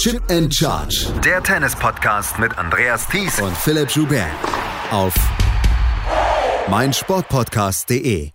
Chip and Charge. Der Tennis-Podcast mit Andreas Thies und Philipp Joubert. Auf meinsportpodcast.de.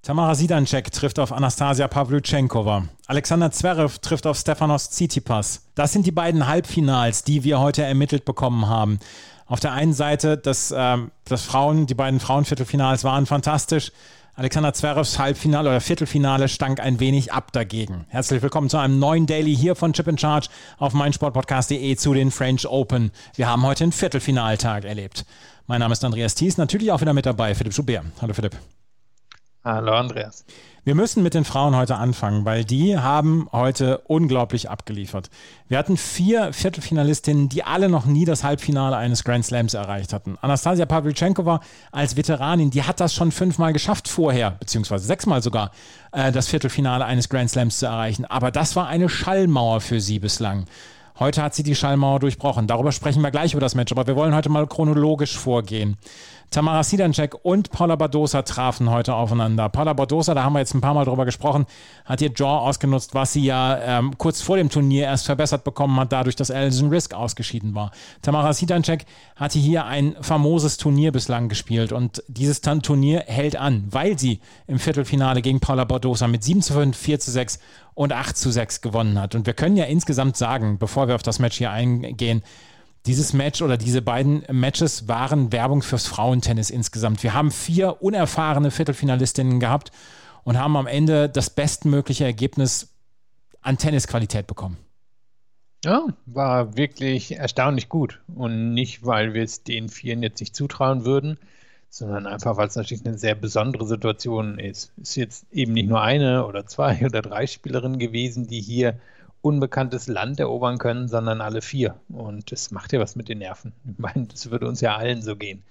Tamara Sidancek trifft auf Anastasia Pavlyuchenkova. Alexander Zverev trifft auf Stefanos Tsitsipas. Das sind die beiden Halbfinals, die wir heute ermittelt bekommen haben. Auf der einen Seite, das, äh, das Frauen, die beiden Frauenviertelfinals waren fantastisch. Alexander Zverevs Halbfinale oder Viertelfinale stank ein wenig ab dagegen. Herzlich willkommen zu einem neuen Daily hier von Chip in Charge auf meinsportpodcast.de zu den French Open. Wir haben heute einen Viertelfinaltag erlebt. Mein Name ist Andreas Thies, natürlich auch wieder mit dabei, Philipp Schubert. Hallo Philipp. Hallo Andreas. Wir müssen mit den Frauen heute anfangen, weil die haben heute unglaublich abgeliefert. Wir hatten vier Viertelfinalistinnen, die alle noch nie das Halbfinale eines Grand Slams erreicht hatten. Anastasia Pavlyuchenkova als Veteranin, die hat das schon fünfmal geschafft vorher, beziehungsweise sechsmal sogar, äh, das Viertelfinale eines Grand Slams zu erreichen. Aber das war eine Schallmauer für sie bislang. Heute hat sie die Schallmauer durchbrochen. Darüber sprechen wir gleich über das Match, aber wir wollen heute mal chronologisch vorgehen. Tamara Sidancek und Paula Badosa trafen heute aufeinander. Paula Badosa, da haben wir jetzt ein paar Mal drüber gesprochen, hat ihr Jaw ausgenutzt, was sie ja ähm, kurz vor dem Turnier erst verbessert bekommen hat, dadurch, dass Alison Risk ausgeschieden war. Tamara Sidancek hatte hier ein famoses Turnier bislang gespielt und dieses Turnier hält an, weil sie im Viertelfinale gegen Paula Badosa mit 7 zu 5, 4 zu 6 und 8 zu 6 gewonnen hat. Und wir können ja insgesamt sagen, bevor wir auf das Match hier eingehen, dieses Match oder diese beiden Matches waren Werbung fürs Frauentennis insgesamt. Wir haben vier unerfahrene Viertelfinalistinnen gehabt und haben am Ende das bestmögliche Ergebnis an Tennisqualität bekommen. Ja, war wirklich erstaunlich gut. Und nicht, weil wir es den Vieren jetzt nicht zutrauen würden, sondern einfach, weil es natürlich eine sehr besondere Situation ist. Es ist jetzt eben nicht nur eine oder zwei oder drei Spielerinnen gewesen, die hier unbekanntes Land erobern können, sondern alle vier. Und das macht ja was mit den Nerven. Ich meine, das würde uns ja allen so gehen.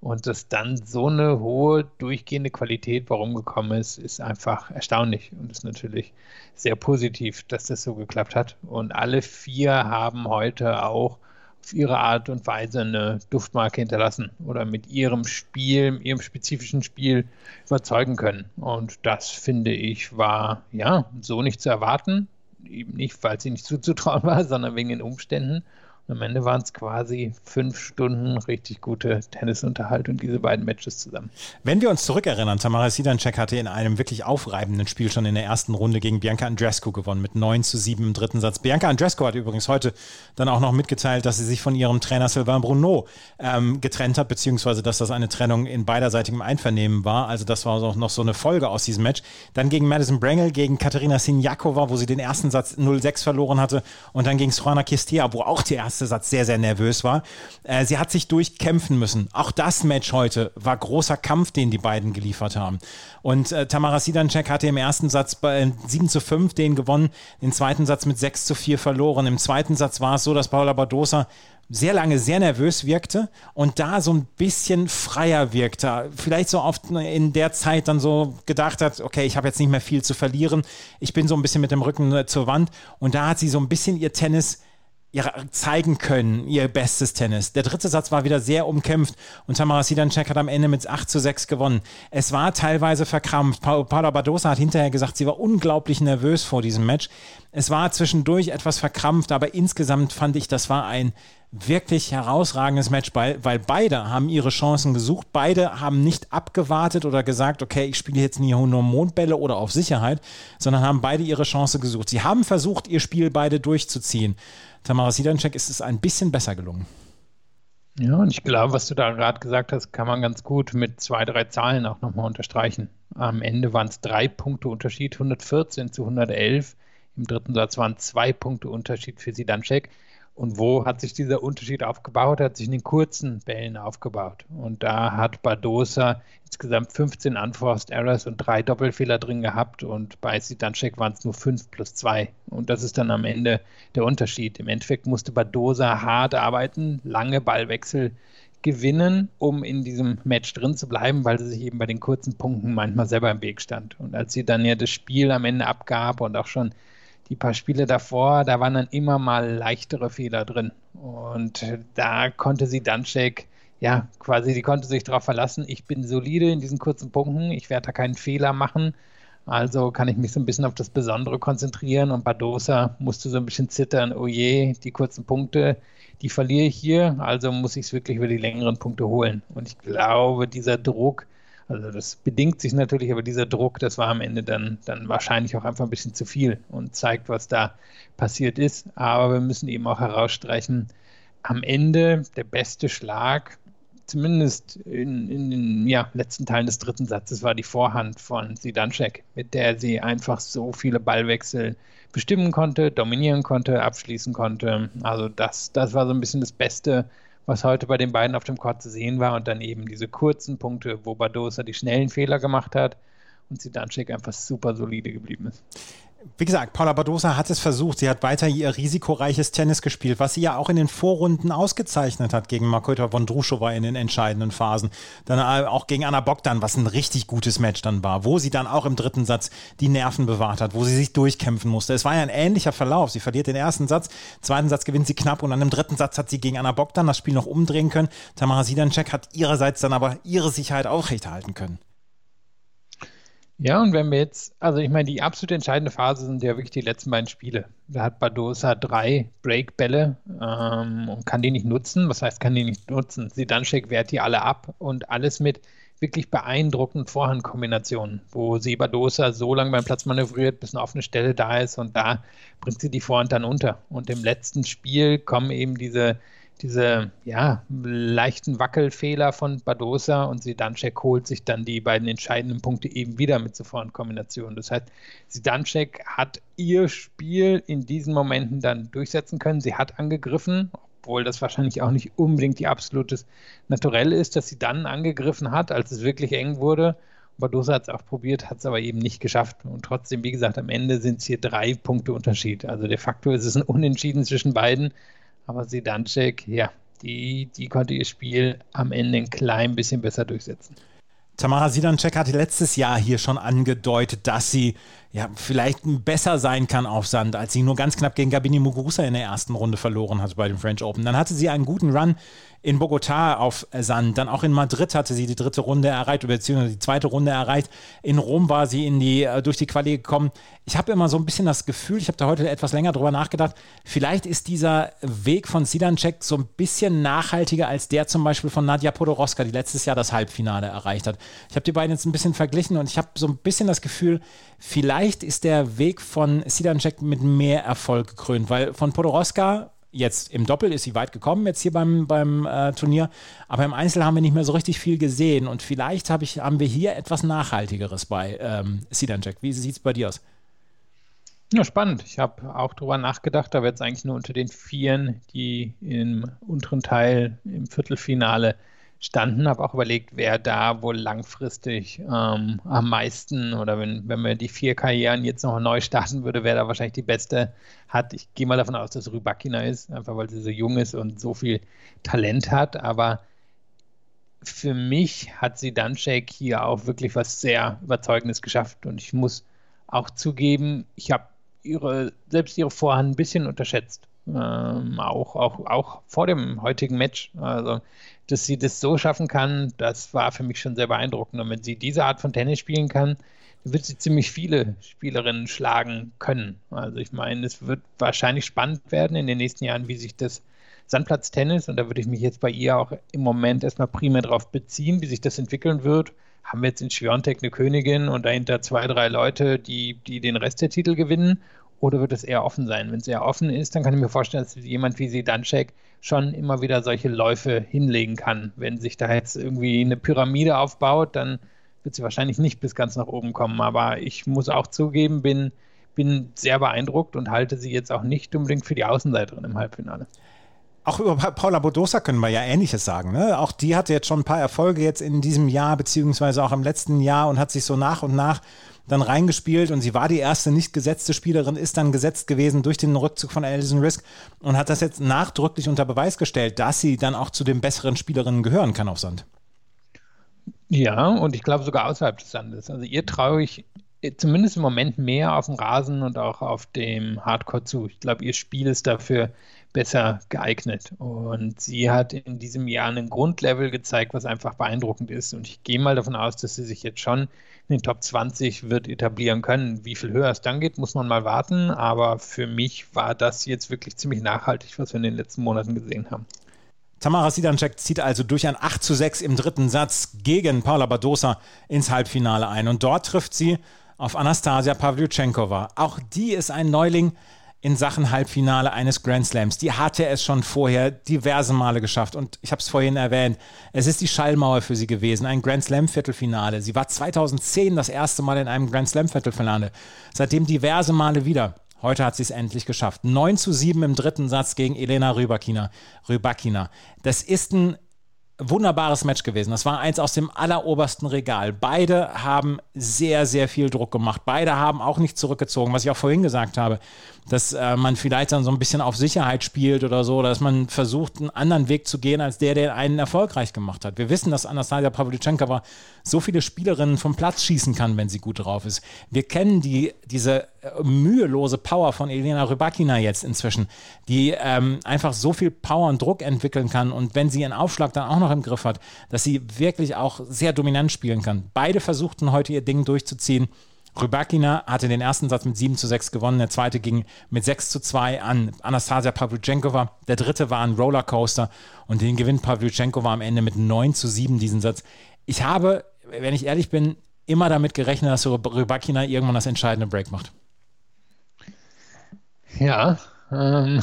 Und dass dann so eine hohe durchgehende Qualität warum gekommen ist, ist einfach erstaunlich und ist natürlich sehr positiv, dass das so geklappt hat. Und alle vier haben heute auch auf ihre Art und Weise eine Duftmarke hinterlassen oder mit ihrem Spiel, ihrem spezifischen Spiel überzeugen können. Und das finde ich war ja so nicht zu erwarten eben nicht, weil sie nicht zuzutrauen war, sondern wegen den Umständen. Am Ende waren es quasi fünf Stunden richtig gute Tennisunterhaltung, diese beiden Matches zusammen. Wenn wir uns zurückerinnern, Tamara Sidancek hatte in einem wirklich aufreibenden Spiel schon in der ersten Runde gegen Bianca Andrescu gewonnen mit 9 zu 7 im dritten Satz. Bianca Andrescu hat übrigens heute dann auch noch mitgeteilt, dass sie sich von ihrem Trainer Sylvain Bruno ähm, getrennt hat, beziehungsweise dass das eine Trennung in beiderseitigem Einvernehmen war. Also das war auch noch so eine Folge aus diesem Match. Dann gegen Madison Brangel, gegen Katerina Sinjakova, wo sie den ersten Satz 0-6 verloren hatte und dann gegen Srana Kistea, wo auch die erste erste Satz sehr, sehr nervös war. Äh, sie hat sich durchkämpfen müssen. Auch das Match heute war großer Kampf, den die beiden geliefert haben. Und äh, Tamara Sidancek hatte im ersten Satz bei 7 zu 5 den gewonnen, den zweiten Satz mit 6 zu 4 verloren. Im zweiten Satz war es so, dass Paula Badosa sehr lange sehr nervös wirkte und da so ein bisschen freier wirkte. Vielleicht so oft in der Zeit dann so gedacht hat, okay, ich habe jetzt nicht mehr viel zu verlieren. Ich bin so ein bisschen mit dem Rücken äh, zur Wand und da hat sie so ein bisschen ihr Tennis ja, zeigen können, ihr bestes Tennis. Der dritte Satz war wieder sehr umkämpft und Tamara Sidancek hat am Ende mit 8 zu 6 gewonnen. Es war teilweise verkrampft. Pa Paula Badosa hat hinterher gesagt, sie war unglaublich nervös vor diesem Match. Es war zwischendurch etwas verkrampft, aber insgesamt fand ich, das war ein wirklich herausragendes Match, weil, weil beide haben ihre Chancen gesucht. Beide haben nicht abgewartet oder gesagt, okay, ich spiele jetzt nie nur Mondbälle oder auf Sicherheit, sondern haben beide ihre Chance gesucht. Sie haben versucht, ihr Spiel beide durchzuziehen. Tamara Sidancek ist es ein bisschen besser gelungen. Ja, und ich glaube, was du da gerade gesagt hast, kann man ganz gut mit zwei, drei Zahlen auch nochmal unterstreichen. Am Ende waren es drei Punkte Unterschied, 114 zu 111. Im dritten Satz waren zwei Punkte Unterschied für Sidancek. Und wo hat sich dieser Unterschied aufgebaut? Er hat sich in den kurzen Bällen aufgebaut. Und da hat Badosa insgesamt 15 Unforced Errors und drei Doppelfehler drin gehabt. Und bei Sidanchek waren es nur 5 plus 2. Und das ist dann am Ende der Unterschied. Im Endeffekt musste Badosa hart arbeiten, lange Ballwechsel gewinnen, um in diesem Match drin zu bleiben, weil sie sich eben bei den kurzen Punkten manchmal selber im Weg stand. Und als sie dann ja das Spiel am Ende abgab und auch schon die paar Spiele davor, da waren dann immer mal leichtere Fehler drin. Und da konnte sie Danschek, ja, quasi, die konnte sich darauf verlassen, ich bin solide in diesen kurzen Punkten, ich werde da keinen Fehler machen. Also kann ich mich so ein bisschen auf das Besondere konzentrieren und Badosa musste so ein bisschen zittern, oh je, die kurzen Punkte, die verliere ich hier, also muss ich es wirklich über die längeren Punkte holen. Und ich glaube, dieser Druck, also das bedingt sich natürlich, aber dieser Druck, das war am Ende dann, dann wahrscheinlich auch einfach ein bisschen zu viel und zeigt, was da passiert ist. Aber wir müssen eben auch herausstreichen, am Ende der beste Schlag, zumindest in, in den ja, letzten Teilen des dritten Satzes, war die Vorhand von Sidanschek, mit der sie einfach so viele Ballwechsel bestimmen konnte, dominieren konnte, abschließen konnte. Also das, das war so ein bisschen das Beste, was heute bei den beiden auf dem Court zu sehen war. Und dann eben diese kurzen Punkte, wo Badosa die schnellen Fehler gemacht hat und Sidanschek einfach super solide geblieben ist wie gesagt, Paula Badosa hat es versucht. Sie hat weiter ihr risikoreiches Tennis gespielt, was sie ja auch in den Vorrunden ausgezeichnet hat gegen Markota Vondrushova in den entscheidenden Phasen. Dann äh, auch gegen Anna Bogdan, was ein richtig gutes Match dann war, wo sie dann auch im dritten Satz die Nerven bewahrt hat, wo sie sich durchkämpfen musste. Es war ja ein ähnlicher Verlauf. Sie verliert den ersten Satz, zweiten Satz gewinnt sie knapp und dann im dritten Satz hat sie gegen Anna Bogdan das Spiel noch umdrehen können. Tamara Sidancek hat ihrerseits dann aber ihre Sicherheit aufrechterhalten können. Ja, und wenn wir jetzt, also ich meine, die absolut entscheidende Phase sind ja wirklich die letzten beiden Spiele. Da hat Badosa drei Breakbälle ähm, und kann die nicht nutzen. Was heißt, kann die nicht nutzen? Sidanschek wehrt die alle ab und alles mit wirklich beeindruckenden Vorhandkombinationen, wo sie Badosa so lange beim Platz manövriert, bis eine offene Stelle da ist und da bringt sie die Vorhand dann unter. Und im letzten Spiel kommen eben diese diese ja, leichten Wackelfehler von Badosa und Sidanchek holt sich dann die beiden entscheidenden Punkte eben wieder mit sofortigen Kombinationen. Das heißt, Sidanchek hat ihr Spiel in diesen Momenten dann durchsetzen können. Sie hat angegriffen, obwohl das wahrscheinlich auch nicht unbedingt die absolutes Naturell ist, dass sie dann angegriffen hat, als es wirklich eng wurde. Badosa hat es auch probiert, hat es aber eben nicht geschafft. Und trotzdem, wie gesagt, am Ende sind es hier drei Punkte Unterschied. Also de facto ist es ein Unentschieden zwischen beiden. Aber Sidancek, ja, die, die konnte ihr Spiel am Ende ein klein bisschen besser durchsetzen. Tamara Sidancek hatte letztes Jahr hier schon angedeutet, dass sie ja, vielleicht besser sein kann auf Sand, als sie nur ganz knapp gegen Gabini Muguruza in der ersten Runde verloren hat bei den French Open. Dann hatte sie einen guten Run in Bogotá auf Sand. Dann auch in Madrid hatte sie die dritte Runde erreicht, beziehungsweise die zweite Runde erreicht. In Rom war sie in die, äh, durch die Quali gekommen. Ich habe immer so ein bisschen das Gefühl, ich habe da heute etwas länger drüber nachgedacht, vielleicht ist dieser Weg von Sidancek so ein bisschen nachhaltiger als der zum Beispiel von Nadja Podoroska, die letztes Jahr das Halbfinale erreicht hat. Ich habe die beiden jetzt ein bisschen verglichen und ich habe so ein bisschen das Gefühl, vielleicht ist der Weg von Sidancek mit mehr Erfolg gekrönt, weil von Podoroska Jetzt im Doppel ist sie weit gekommen, jetzt hier beim, beim äh, Turnier. Aber im Einzel haben wir nicht mehr so richtig viel gesehen. Und vielleicht hab ich, haben wir hier etwas Nachhaltigeres bei ähm, Sidanjek. Wie sieht es bei dir aus? Ja, spannend. Ich habe auch darüber nachgedacht. Da wird es eigentlich nur unter den Vieren, die im unteren Teil im Viertelfinale standen, habe auch überlegt, wer da wohl langfristig ähm, am meisten oder wenn, wenn man die vier Karrieren jetzt noch neu starten würde, wer da wahrscheinlich die beste hat. Ich gehe mal davon aus, dass Rybakina ist, einfach weil sie so jung ist und so viel Talent hat, aber für mich hat sie Danschek hier auch wirklich was sehr Überzeugendes geschafft und ich muss auch zugeben, ich habe ihre, selbst ihre Vorhand ein bisschen unterschätzt. Ähm, auch, auch, auch vor dem heutigen Match. Also dass sie das so schaffen kann, das war für mich schon sehr beeindruckend. Und wenn sie diese Art von Tennis spielen kann, wird sie ziemlich viele Spielerinnen schlagen können. Also ich meine, es wird wahrscheinlich spannend werden in den nächsten Jahren, wie sich das Sandplatztennis, und da würde ich mich jetzt bei ihr auch im Moment erstmal primär darauf beziehen, wie sich das entwickeln wird. Haben wir jetzt in Schwiontek eine Königin und dahinter zwei, drei Leute, die, die den Rest der Titel gewinnen? Oder wird es eher offen sein? Wenn es eher offen ist, dann kann ich mir vorstellen, dass jemand wie Sidanschek schon immer wieder solche Läufe hinlegen kann. Wenn sich da jetzt irgendwie eine Pyramide aufbaut, dann wird sie wahrscheinlich nicht bis ganz nach oben kommen. Aber ich muss auch zugeben, bin, bin sehr beeindruckt und halte sie jetzt auch nicht unbedingt für die Außenseiterin im Halbfinale. Auch über Paula Bodosa können wir ja Ähnliches sagen. Ne? Auch die hatte jetzt schon ein paar Erfolge jetzt in diesem Jahr, beziehungsweise auch im letzten Jahr und hat sich so nach und nach dann reingespielt und sie war die erste nicht gesetzte Spielerin, ist dann gesetzt gewesen durch den Rückzug von Alison Risk und hat das jetzt nachdrücklich unter Beweis gestellt, dass sie dann auch zu den besseren Spielerinnen gehören kann auf Sand. Ja, und ich glaube sogar außerhalb des Sandes. Also ihr traue ich zumindest im Moment mehr auf dem Rasen und auch auf dem Hardcore zu. Ich glaube, ihr Spiel ist dafür besser geeignet. Und sie hat in diesem Jahr einen Grundlevel gezeigt, was einfach beeindruckend ist. Und ich gehe mal davon aus, dass sie sich jetzt schon in den Top 20 wird etablieren können. Wie viel höher es dann geht, muss man mal warten. Aber für mich war das jetzt wirklich ziemlich nachhaltig, was wir in den letzten Monaten gesehen haben. Tamara Sidancek zieht also durch ein 8 zu 6 im dritten Satz gegen Paula Badosa ins Halbfinale ein. Und dort trifft sie auf Anastasia Pavlyuchenkova. Auch die ist ein Neuling in Sachen Halbfinale eines Grand Slams. Die hatte es schon vorher diverse Male geschafft und ich habe es vorhin erwähnt, es ist die Schallmauer für sie gewesen, ein Grand Slam Viertelfinale. Sie war 2010 das erste Mal in einem Grand Slam Viertelfinale, seitdem diverse Male wieder. Heute hat sie es endlich geschafft. 9 zu 7 im dritten Satz gegen Elena Rybakina. Rybakina. Das ist ein wunderbares Match gewesen. Das war eins aus dem allerobersten Regal. Beide haben sehr, sehr viel Druck gemacht. Beide haben auch nicht zurückgezogen, was ich auch vorhin gesagt habe dass äh, man vielleicht dann so ein bisschen auf Sicherheit spielt oder so, dass man versucht, einen anderen Weg zu gehen, als der, der einen erfolgreich gemacht hat. Wir wissen, dass Anastasia Pavlyuchenkova so viele Spielerinnen vom Platz schießen kann, wenn sie gut drauf ist. Wir kennen die, diese mühelose Power von Elena Rybakina jetzt inzwischen, die ähm, einfach so viel Power und Druck entwickeln kann und wenn sie ihren Aufschlag dann auch noch im Griff hat, dass sie wirklich auch sehr dominant spielen kann. Beide versuchten heute ihr Ding durchzuziehen. Rybakina hatte den ersten Satz mit 7 zu 6 gewonnen, der zweite ging mit 6 zu 2 an Anastasia Pavlyuchenkova, der dritte war ein Rollercoaster und den gewinnt Pavlyuchenkova am Ende mit 9 zu 7 diesen Satz. Ich habe, wenn ich ehrlich bin, immer damit gerechnet, dass Rybakina irgendwann das entscheidende Break macht. Ja, ähm.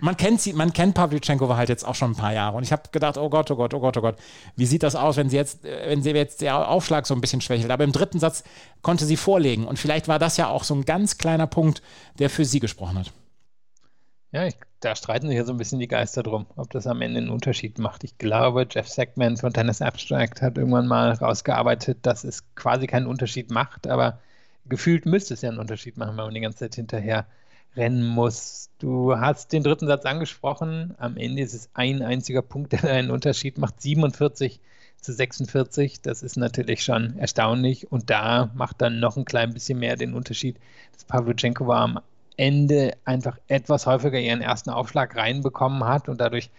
man kennt sie, man kennt Pavlyuchenkova halt jetzt auch schon ein paar Jahre. Und ich habe gedacht, oh Gott, oh Gott, oh Gott, oh Gott, wie sieht das aus, wenn sie jetzt, wenn sie jetzt der Aufschlag so ein bisschen schwächelt. Aber im dritten Satz konnte sie vorlegen. Und vielleicht war das ja auch so ein ganz kleiner Punkt, der für sie gesprochen hat. Ja, ich, da streiten sich ja so ein bisschen die Geister drum, ob das am Ende einen Unterschied macht. Ich glaube, Jeff Sackman von Tennis Abstract hat irgendwann mal rausgearbeitet, dass es quasi keinen Unterschied macht, aber gefühlt müsste es ja einen Unterschied machen, wenn man die ganze Zeit hinterher rennen muss. Du hast den dritten Satz angesprochen. Am Ende ist es ein einziger Punkt, der einen Unterschied macht. 47 zu 46. Das ist natürlich schon erstaunlich. Und da macht dann noch ein klein bisschen mehr den Unterschied, dass Pavlyuchenko am Ende einfach etwas häufiger ihren ersten Aufschlag reinbekommen hat und dadurch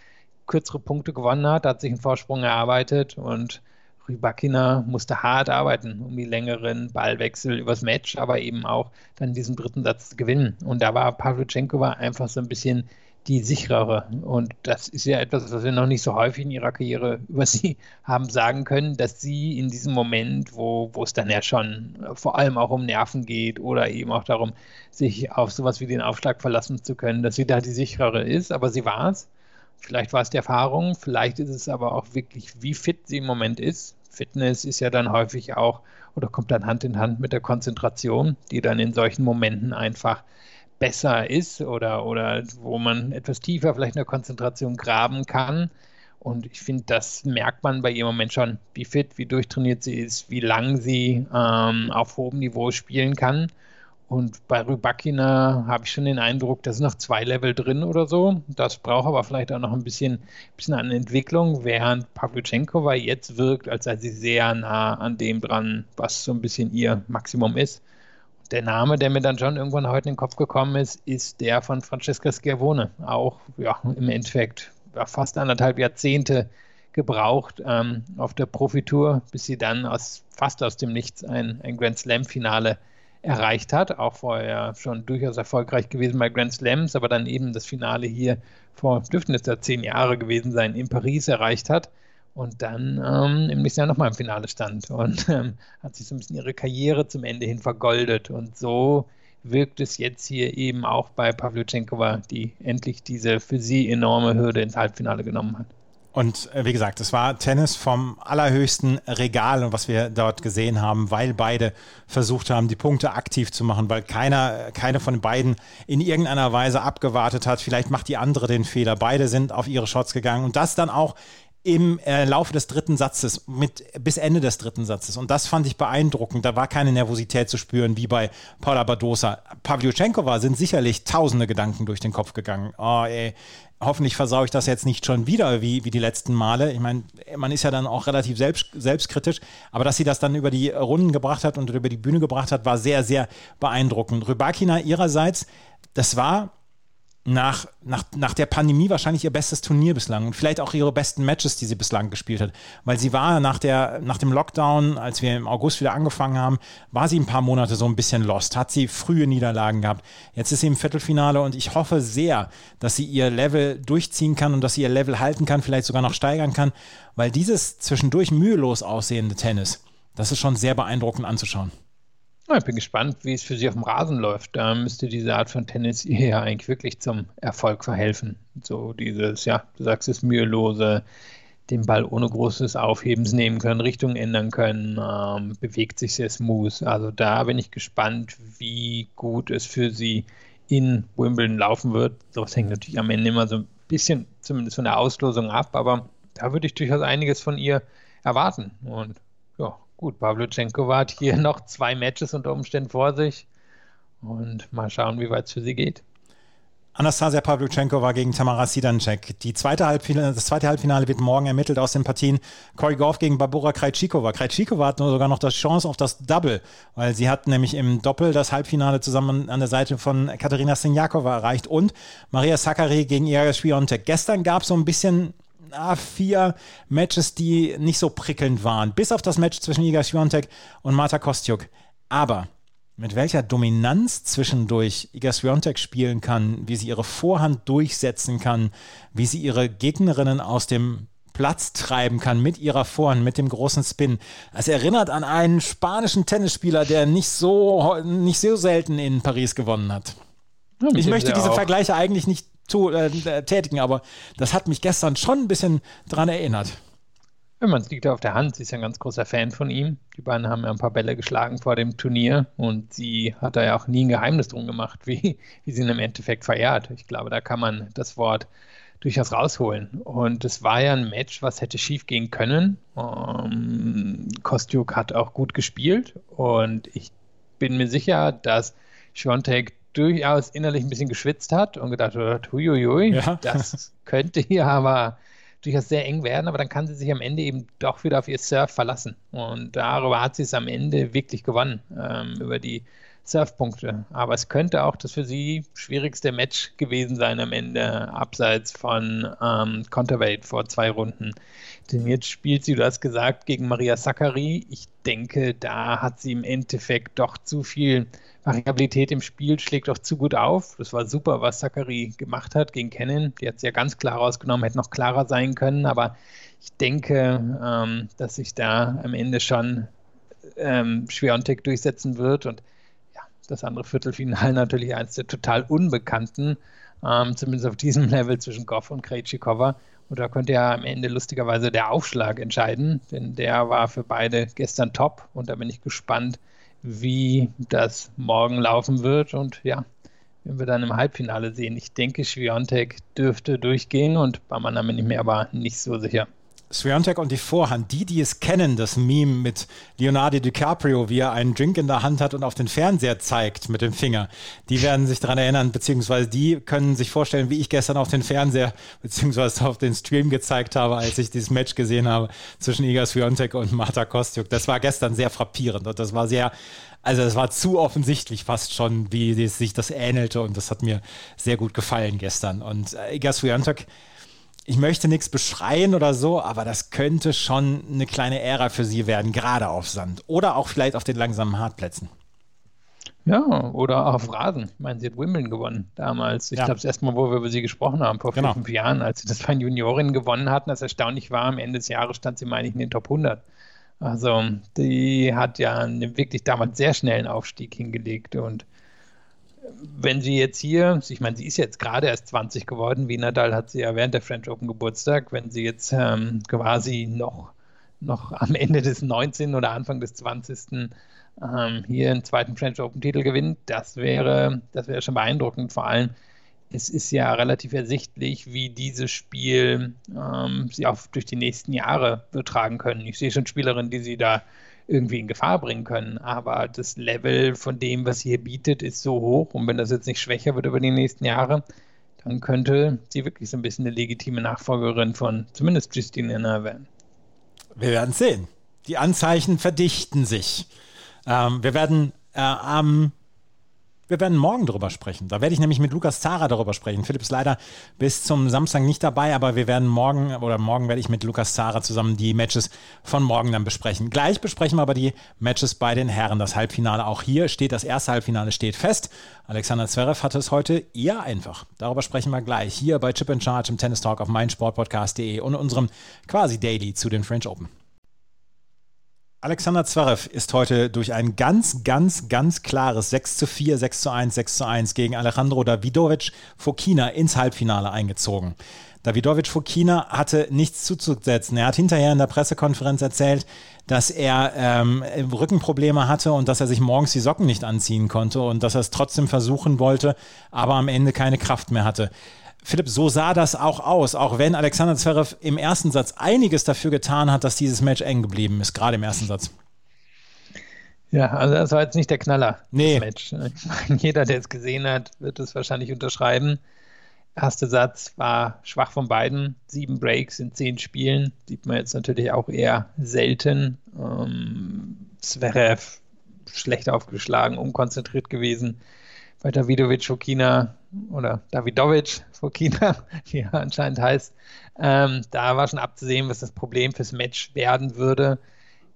kürzere Punkte gewonnen hat, hat sich einen Vorsprung erarbeitet und Rybakina musste hart arbeiten, um die längeren Ballwechsel übers Match, aber eben auch dann diesen dritten Satz zu gewinnen. Und da war Pavlyuchenkova einfach so ein bisschen die sicherere. Und das ist ja etwas, was wir noch nicht so häufig in ihrer Karriere über sie haben sagen können, dass sie in diesem Moment, wo, wo es dann ja schon vor allem auch um Nerven geht oder eben auch darum, sich auf sowas wie den Aufschlag verlassen zu können, dass sie da die sicherere ist. Aber sie war es. Vielleicht war es die Erfahrung, vielleicht ist es aber auch wirklich, wie fit sie im Moment ist. Fitness ist ja dann häufig auch oder kommt dann Hand in Hand mit der Konzentration, die dann in solchen Momenten einfach besser ist oder, oder wo man etwas tiefer vielleicht in der Konzentration graben kann. Und ich finde, das merkt man bei ihr im Moment schon, wie fit, wie durchtrainiert sie ist, wie lang sie ähm, auf hohem Niveau spielen kann. Und bei Rybakina habe ich schon den Eindruck, da sind noch zwei Level drin oder so. Das braucht aber vielleicht auch noch ein bisschen, bisschen an Entwicklung, während Pavlyuchenkova jetzt wirkt, als sei sie sehr nah an dem dran, was so ein bisschen ihr Maximum ist. Der Name, der mir dann schon irgendwann heute in den Kopf gekommen ist, ist der von Francesca Schiavone. Auch ja, im Endeffekt fast anderthalb Jahrzehnte gebraucht ähm, auf der Profitour, bis sie dann aus, fast aus dem Nichts ein, ein Grand Slam-Finale erreicht hat. Auch vorher schon durchaus erfolgreich gewesen bei Grand Slams, aber dann eben das Finale hier vor, dürften es ja zehn Jahre gewesen sein, in Paris erreicht hat und dann ähm, im nächsten Jahr nochmal im Finale stand und ähm, hat sich so ein bisschen ihre Karriere zum Ende hin vergoldet. Und so wirkt es jetzt hier eben auch bei Pavlyuchenkova, die endlich diese für sie enorme Hürde ins Halbfinale genommen hat. Und äh, wie gesagt, es war Tennis vom allerhöchsten Regal, was wir dort gesehen haben, weil beide versucht haben, die Punkte aktiv zu machen, weil keiner, keine von den beiden in irgendeiner Weise abgewartet hat. Vielleicht macht die andere den Fehler. Beide sind auf ihre Shots gegangen und das dann auch im äh, Laufe des dritten Satzes, mit, bis Ende des dritten Satzes. Und das fand ich beeindruckend. Da war keine Nervosität zu spüren, wie bei Paula Badosa. Pavlyuchenkova sind sicherlich tausende Gedanken durch den Kopf gegangen. Oh, ey, hoffentlich versaue ich das jetzt nicht schon wieder wie, wie die letzten Male. Ich meine, man ist ja dann auch relativ selbst, selbstkritisch, aber dass sie das dann über die Runden gebracht hat und über die Bühne gebracht hat, war sehr, sehr beeindruckend. Rybakina ihrerseits, das war nach, nach, nach der Pandemie wahrscheinlich ihr bestes Turnier bislang und vielleicht auch ihre besten Matches, die sie bislang gespielt hat. Weil sie war nach, der, nach dem Lockdown, als wir im August wieder angefangen haben, war sie ein paar Monate so ein bisschen lost, hat sie frühe Niederlagen gehabt. Jetzt ist sie im Viertelfinale und ich hoffe sehr, dass sie ihr Level durchziehen kann und dass sie ihr Level halten kann, vielleicht sogar noch steigern kann, weil dieses zwischendurch mühelos aussehende Tennis, das ist schon sehr beeindruckend anzuschauen. Ja, ich bin gespannt, wie es für sie auf dem Rasen läuft. Da müsste diese Art von Tennis ihr ja eigentlich wirklich zum Erfolg verhelfen. So dieses, ja, du sagst es mühelose, den Ball ohne großes Aufhebens nehmen können, Richtung ändern können, ähm, bewegt sich sehr smooth. Also da bin ich gespannt, wie gut es für sie in Wimbledon laufen wird. Das hängt natürlich am Ende immer so ein bisschen, zumindest von der Auslosung ab, aber da würde ich durchaus einiges von ihr erwarten. Und gut, Pavlyuchenko hat hier noch zwei Matches unter Umständen vor sich und mal schauen, wie weit es für sie geht. Anastasia Pavlyuchenko war gegen Tamara Sidancek. Die zweite das zweite Halbfinale wird morgen ermittelt aus den Partien Cory Goff gegen Barbora Krejcikova. Krejcikova hat nur sogar noch die Chance auf das Double, weil sie hat nämlich im Doppel das Halbfinale zusammen an der Seite von Katerina Sinjakova erreicht und Maria Sakkari gegen Iga Swiatek. Gestern gab es so ein bisschen ah, vier Matches, die nicht so prickelnd waren. Bis auf das Match zwischen Iga Swiatek und Marta Kostjuk. Aber mit welcher Dominanz zwischendurch Iga Swiatek spielen kann, wie sie ihre Vorhand durchsetzen kann, wie sie ihre Gegnerinnen aus dem Platz treiben kann mit ihrer Vorhand, mit dem großen Spin. Es erinnert an einen spanischen Tennisspieler, der nicht so, nicht so selten in Paris gewonnen hat. Ja, ich möchte diese auch. Vergleiche eigentlich nicht zu, äh, äh, tätigen, aber das hat mich gestern schon ein bisschen dran erinnert. Ja, man liegt auf der Hand, sie ist ja ein ganz großer Fan von ihm. Die beiden haben ja ein paar Bälle geschlagen vor dem Turnier und sie hat da ja auch nie ein Geheimnis drum gemacht, wie, wie sie ihn im Endeffekt verehrt. Ich glaube, da kann man das Wort durchaus rausholen. Und es war ja ein Match, was hätte schief gehen können. Ähm, Kostjuk hat auch gut gespielt und ich bin mir sicher, dass Schwontek durchaus innerlich ein bisschen geschwitzt hat und gedacht hat, huiuiui, ja. das könnte hier aber durchaus sehr eng werden, aber dann kann sie sich am Ende eben doch wieder auf ihr Surf verlassen. Und darüber hat sie es am Ende wirklich gewonnen, ähm, über die Surfpunkte. Aber es könnte auch das für sie schwierigste Match gewesen sein am Ende, abseits von ähm, Counterweight vor zwei Runden. Denn jetzt spielt sie, du hast gesagt, gegen Maria Sakkari. Ich denke, da hat sie im Endeffekt doch zu viel Variabilität im Spiel, schlägt doch zu gut auf. Das war super, was Sakkari gemacht hat gegen Kennen. Die hat es ja ganz klar rausgenommen, hätte noch klarer sein können. Aber ich denke, ähm, dass sich da am Ende schon ähm, Schwerontek durchsetzen wird. Und ja, das andere Viertelfinale natürlich eines der total Unbekannten, ähm, zumindest auf diesem Level zwischen Goff und Krejcikova. Und da könnte ja am Ende lustigerweise der Aufschlag entscheiden, denn der war für beide gestern top. Und da bin ich gespannt, wie das morgen laufen wird. Und ja, wenn wir dann im Halbfinale sehen. Ich denke, Schwiontek dürfte durchgehen und bei meiner bin ich mir aber nicht so sicher. Swiatek und die Vorhand, die, die es kennen, das Meme mit Leonardo DiCaprio, wie er einen Drink in der Hand hat und auf den Fernseher zeigt mit dem Finger, die werden sich daran erinnern, beziehungsweise die können sich vorstellen, wie ich gestern auf den Fernseher, beziehungsweise auf den Stream gezeigt habe, als ich dieses Match gesehen habe zwischen Iga Swiatek und Marta Kostjuk. Das war gestern sehr frappierend und das war sehr, also es war zu offensichtlich fast schon, wie sich das ähnelte und das hat mir sehr gut gefallen gestern. Und äh, Iga Swiatek, ich möchte nichts beschreien oder so, aber das könnte schon eine kleine Ära für sie werden, gerade auf Sand oder auch vielleicht auf den langsamen Hartplätzen. Ja, oder auf Rasen. Ich meine, sie hat Wimbledon gewonnen damals. Ich ja. glaube, das erste Mal, wo wir über sie gesprochen haben, vor genau. fünf Jahren, als sie das bei den Juniorinnen gewonnen hatten, das erstaunlich war, am Ende des Jahres stand sie, meine ich, in den Top 100. Also, die hat ja einen wirklich damals sehr schnellen Aufstieg hingelegt und wenn sie jetzt hier, ich meine, sie ist jetzt gerade erst 20 geworden, wie Nadal hat sie ja während der French Open Geburtstag, wenn sie jetzt ähm, quasi noch, noch am Ende des 19. oder Anfang des 20. Ähm, hier einen zweiten French Open Titel gewinnt, das wäre, das wäre schon beeindruckend. Vor allem, es ist ja relativ ersichtlich, wie dieses Spiel ähm, sie auch durch die nächsten Jahre betragen können. Ich sehe schon Spielerinnen, die sie da irgendwie in Gefahr bringen können, aber das Level von dem, was sie hier bietet, ist so hoch und wenn das jetzt nicht schwächer wird über die nächsten Jahre, dann könnte sie wirklich so ein bisschen eine legitime Nachfolgerin von zumindest Justine Inner werden. Wir werden sehen. Die Anzeichen verdichten sich. Ähm, wir werden äh, am wir werden morgen darüber sprechen. Da werde ich nämlich mit Lukas Zara darüber sprechen. Philipp ist leider bis zum Samstag nicht dabei, aber wir werden morgen oder morgen werde ich mit Lukas Zara zusammen die Matches von morgen dann besprechen. Gleich besprechen wir aber die Matches bei den Herren. Das Halbfinale auch hier steht, das erste Halbfinale steht fest. Alexander Zverev hatte es heute eher einfach. Darüber sprechen wir gleich hier bei Chip in Charge im Tennis Talk auf meinsportpodcast.de und unserem quasi Daily zu den French Open. Alexander Zverev ist heute durch ein ganz, ganz, ganz klares 6 zu 4, 6 zu 1, 6 zu 1 gegen Alejandro Davidovic Fokina ins Halbfinale eingezogen. Davidovic Fokina hatte nichts zuzusetzen. Er hat hinterher in der Pressekonferenz erzählt, dass er ähm, Rückenprobleme hatte und dass er sich morgens die Socken nicht anziehen konnte und dass er es trotzdem versuchen wollte, aber am Ende keine Kraft mehr hatte. Philipp, so sah das auch aus, auch wenn Alexander Zverev im ersten Satz einiges dafür getan hat, dass dieses Match eng geblieben ist, gerade im ersten Satz. Ja, also das war jetzt nicht der Knaller, nee. Match. Jeder, der es gesehen hat, wird es wahrscheinlich unterschreiben. Erster Satz war schwach von beiden. Sieben Breaks in zehn Spielen. Sieht man jetzt natürlich auch eher selten. Ähm, Zverev schlecht aufgeschlagen, unkonzentriert gewesen bei Davidovic Fokina oder Davidovic Fokina, wie er anscheinend heißt, ähm, da war schon abzusehen, was das Problem fürs Match werden würde.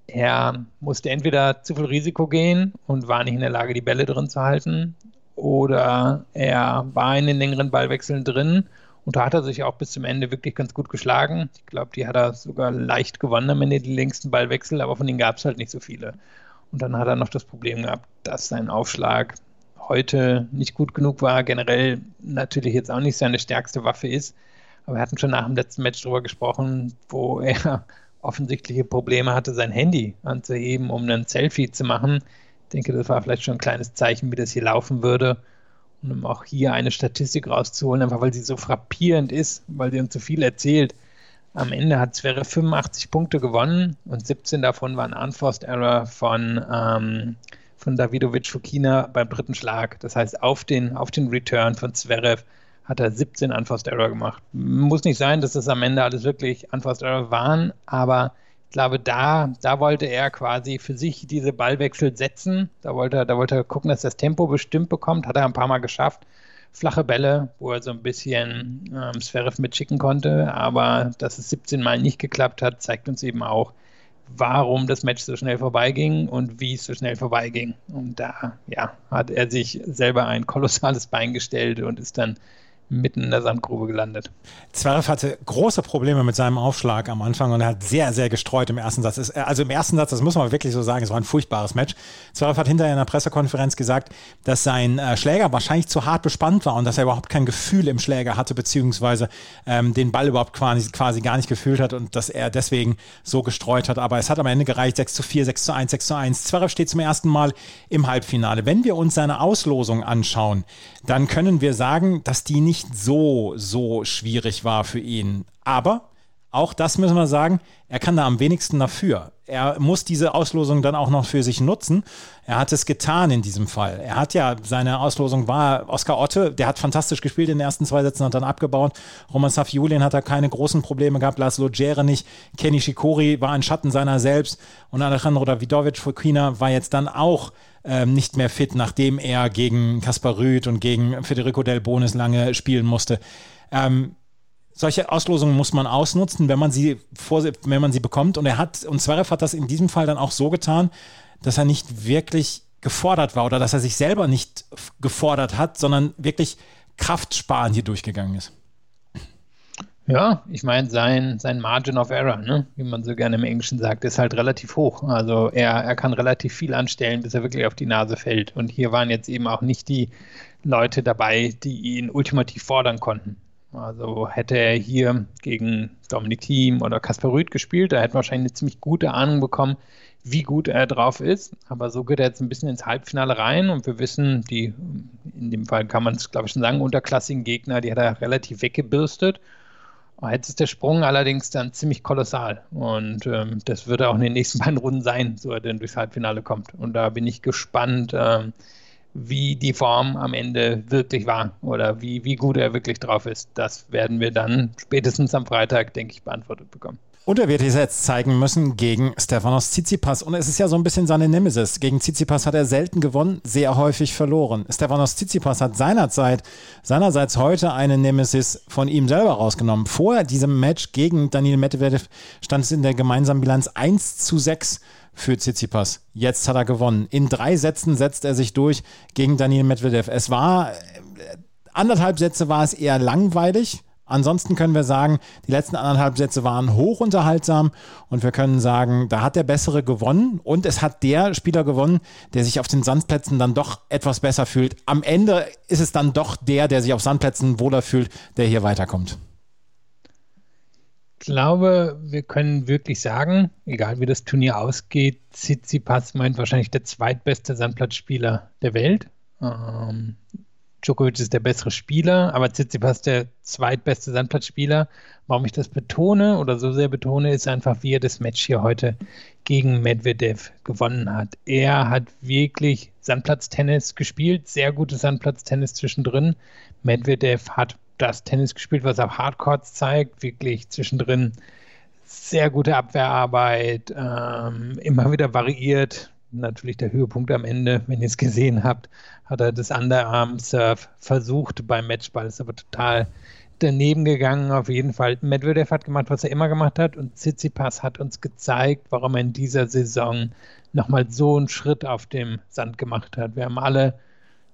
Er musste entweder zu viel Risiko gehen und war nicht in der Lage, die Bälle drin zu halten, oder er war in den längeren Ballwechseln drin und da hat er sich auch bis zum Ende wirklich ganz gut geschlagen. Ich glaube, die hat er sogar leicht gewonnen am Ende, die längsten Ballwechsel, aber von denen gab es halt nicht so viele. Und dann hat er noch das Problem gehabt, dass sein Aufschlag heute nicht gut genug war, generell natürlich jetzt auch nicht seine stärkste Waffe ist. Aber wir hatten schon nach dem letzten Match darüber gesprochen, wo er offensichtliche Probleme hatte, sein Handy anzuheben, um ein Selfie zu machen. Ich denke, das war vielleicht schon ein kleines Zeichen, wie das hier laufen würde. Und um auch hier eine Statistik rauszuholen, einfach weil sie so frappierend ist, weil sie uns so viel erzählt. Am Ende hat Zverev 85 Punkte gewonnen und 17 davon waren Unforced Error von ähm, von Davidovic Fukina beim dritten Schlag. Das heißt, auf den, auf den Return von Zverev hat er 17 Unforced Error gemacht. Muss nicht sein, dass das am Ende alles wirklich Unforced Error waren, aber ich glaube, da, da wollte er quasi für sich diese Ballwechsel setzen. Da wollte, er, da wollte er gucken, dass das Tempo bestimmt bekommt. Hat er ein paar Mal geschafft. Flache Bälle, wo er so ein bisschen ähm, Zverev mitschicken konnte. Aber dass es 17 Mal nicht geklappt hat, zeigt uns eben auch, warum das Match so schnell vorbeiging und wie es so schnell vorbeiging. Und da ja, hat er sich selber ein kolossales Bein gestellt und ist dann mitten in der Sandgrube gelandet. Zverev hatte große Probleme mit seinem Aufschlag am Anfang und er hat sehr, sehr gestreut im ersten Satz. Also im ersten Satz, das muss man wirklich so sagen, es war ein furchtbares Match. Zverev hat hinterher in einer Pressekonferenz gesagt, dass sein äh, Schläger wahrscheinlich zu hart bespannt war und dass er überhaupt kein Gefühl im Schläger hatte, beziehungsweise ähm, den Ball überhaupt quasi, quasi gar nicht gefühlt hat und dass er deswegen so gestreut hat. Aber es hat am Ende gereicht, 6 zu 4, 6 zu 1, 6 zu 1. Zverev steht zum ersten Mal im Halbfinale. Wenn wir uns seine Auslosung anschauen, dann können wir sagen, dass die nicht so, so schwierig war für ihn. Aber auch das müssen wir sagen, er kann da am wenigsten dafür. Er muss diese Auslosung dann auch noch für sich nutzen. Er hat es getan in diesem Fall. Er hat ja, seine Auslosung war Oskar Otte, der hat fantastisch gespielt in den ersten zwei Sätzen, hat dann abgebaut. Roman Safiulin hat da keine großen Probleme gehabt, Laszlo Djere nicht. Kenny Shikori war ein Schatten seiner selbst und Alejandro Davidovic Fokina war jetzt dann auch ähm, nicht mehr fit, nachdem er gegen Kaspar Rüth und gegen Federico Del Bonis lange spielen musste. Ähm, solche Auslosungen muss man ausnutzen, wenn man sie vor, wenn man sie bekommt. Und er hat, und Zverev hat das in diesem Fall dann auch so getan, dass er nicht wirklich gefordert war oder dass er sich selber nicht gefordert hat, sondern wirklich Kraftsparen hier durchgegangen ist. Ja, ich meine, sein, sein Margin of Error, ne, wie man so gerne im Englischen sagt, ist halt relativ hoch. Also er, er kann relativ viel anstellen, bis er wirklich auf die Nase fällt. Und hier waren jetzt eben auch nicht die Leute dabei, die ihn ultimativ fordern konnten. Also hätte er hier gegen Dominik Thiem oder Kasper Rüth gespielt, da hätte wahrscheinlich eine ziemlich gute Ahnung bekommen, wie gut er drauf ist. Aber so geht er jetzt ein bisschen ins Halbfinale rein und wir wissen, die, in dem Fall kann man es, glaube ich, schon sagen, unterklassigen Gegner, die hat er relativ weggebürstet. Jetzt ist der Sprung allerdings dann ziemlich kolossal und ähm, das wird auch in den nächsten beiden Runden sein, so er denn durchs Halbfinale kommt. Und da bin ich gespannt, ähm, wie die Form am Ende wirklich war oder wie, wie gut er wirklich drauf ist. Das werden wir dann spätestens am Freitag, denke ich, beantwortet bekommen. Und er wird es jetzt zeigen müssen gegen Stefanos Tsitsipas. Und es ist ja so ein bisschen seine Nemesis. Gegen Tsitsipas hat er selten gewonnen, sehr häufig verloren. Stefanos Tsitsipas hat seinerzeit, seinerseits heute eine Nemesis von ihm selber rausgenommen. Vor diesem Match gegen Daniel Medvedev stand es in der gemeinsamen Bilanz 1 zu 6 für Tsitsipas. Jetzt hat er gewonnen. In drei Sätzen setzt er sich durch gegen Daniel Medvedev. Es war, äh, anderthalb Sätze war es eher langweilig Ansonsten können wir sagen, die letzten anderthalb Sätze waren hochunterhaltsam und wir können sagen, da hat der Bessere gewonnen und es hat der Spieler gewonnen, der sich auf den Sandplätzen dann doch etwas besser fühlt. Am Ende ist es dann doch der, der sich auf Sandplätzen wohler fühlt, der hier weiterkommt. Ich glaube, wir können wirklich sagen, egal wie das Turnier ausgeht, Tsitsipas meint wahrscheinlich der zweitbeste Sandplatzspieler der Welt. Ähm, Djokovic ist der bessere Spieler, aber Tsitsipas der zweitbeste Sandplatzspieler. Warum ich das betone oder so sehr betone, ist einfach, wie er das Match hier heute gegen Medvedev gewonnen hat. Er hat wirklich Sandplatztennis gespielt, sehr gutes Sandplatztennis zwischendrin. Medvedev hat das Tennis gespielt, was auch Hardcourts zeigt, wirklich zwischendrin sehr gute Abwehrarbeit, ähm, immer wieder variiert, natürlich der Höhepunkt am Ende, wenn ihr es gesehen habt, hat er das Underarm-Surf versucht beim Matchball, ist aber total daneben gegangen. Auf jeden Fall, Medvedev hat gemacht, was er immer gemacht hat und Tsitsipas hat uns gezeigt, warum er in dieser Saison nochmal so einen Schritt auf dem Sand gemacht hat. Wir haben alle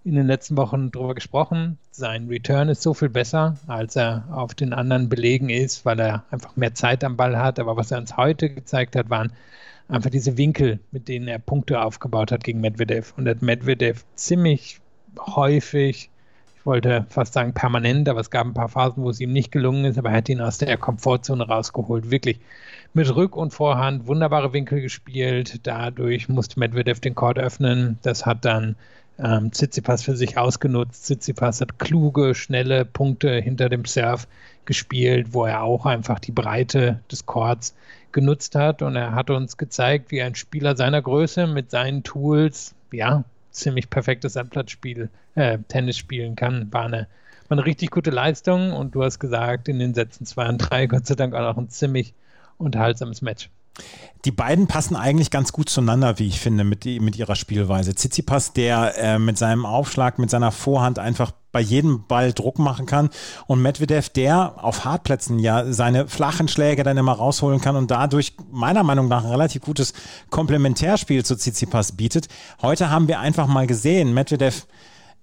in den letzten Wochen darüber gesprochen. Sein Return ist so viel besser, als er auf den anderen Belegen ist, weil er einfach mehr Zeit am Ball hat. Aber was er uns heute gezeigt hat, waren einfach diese Winkel, mit denen er Punkte aufgebaut hat gegen Medvedev. Und hat Medvedev ziemlich häufig, ich wollte fast sagen permanent, aber es gab ein paar Phasen, wo es ihm nicht gelungen ist, aber er hat ihn aus der Komfortzone rausgeholt. Wirklich mit Rück- und Vorhand wunderbare Winkel gespielt. Dadurch musste Medvedev den Court öffnen. Das hat dann ähm, Tsitsipas für sich ausgenutzt. Tsitsipas hat kluge, schnelle Punkte hinter dem Surf gespielt, wo er auch einfach die Breite des Courts genutzt hat. Und er hat uns gezeigt, wie ein Spieler seiner Größe mit seinen Tools, ja, ziemlich perfektes Anplatzspiel, äh, Tennis spielen kann. War eine, war eine richtig gute Leistung. Und du hast gesagt, in den Sätzen 2 und 3, Gott sei Dank auch noch ein ziemlich unterhaltsames Match. Die beiden passen eigentlich ganz gut zueinander, wie ich finde, mit, mit ihrer Spielweise. Tsitsipas, der äh, mit seinem Aufschlag, mit seiner Vorhand einfach bei jedem Ball Druck machen kann und Medvedev, der auf Hartplätzen ja seine flachen Schläge dann immer rausholen kann und dadurch meiner Meinung nach ein relativ gutes Komplementärspiel zu Tsitsipas bietet. Heute haben wir einfach mal gesehen, Medvedev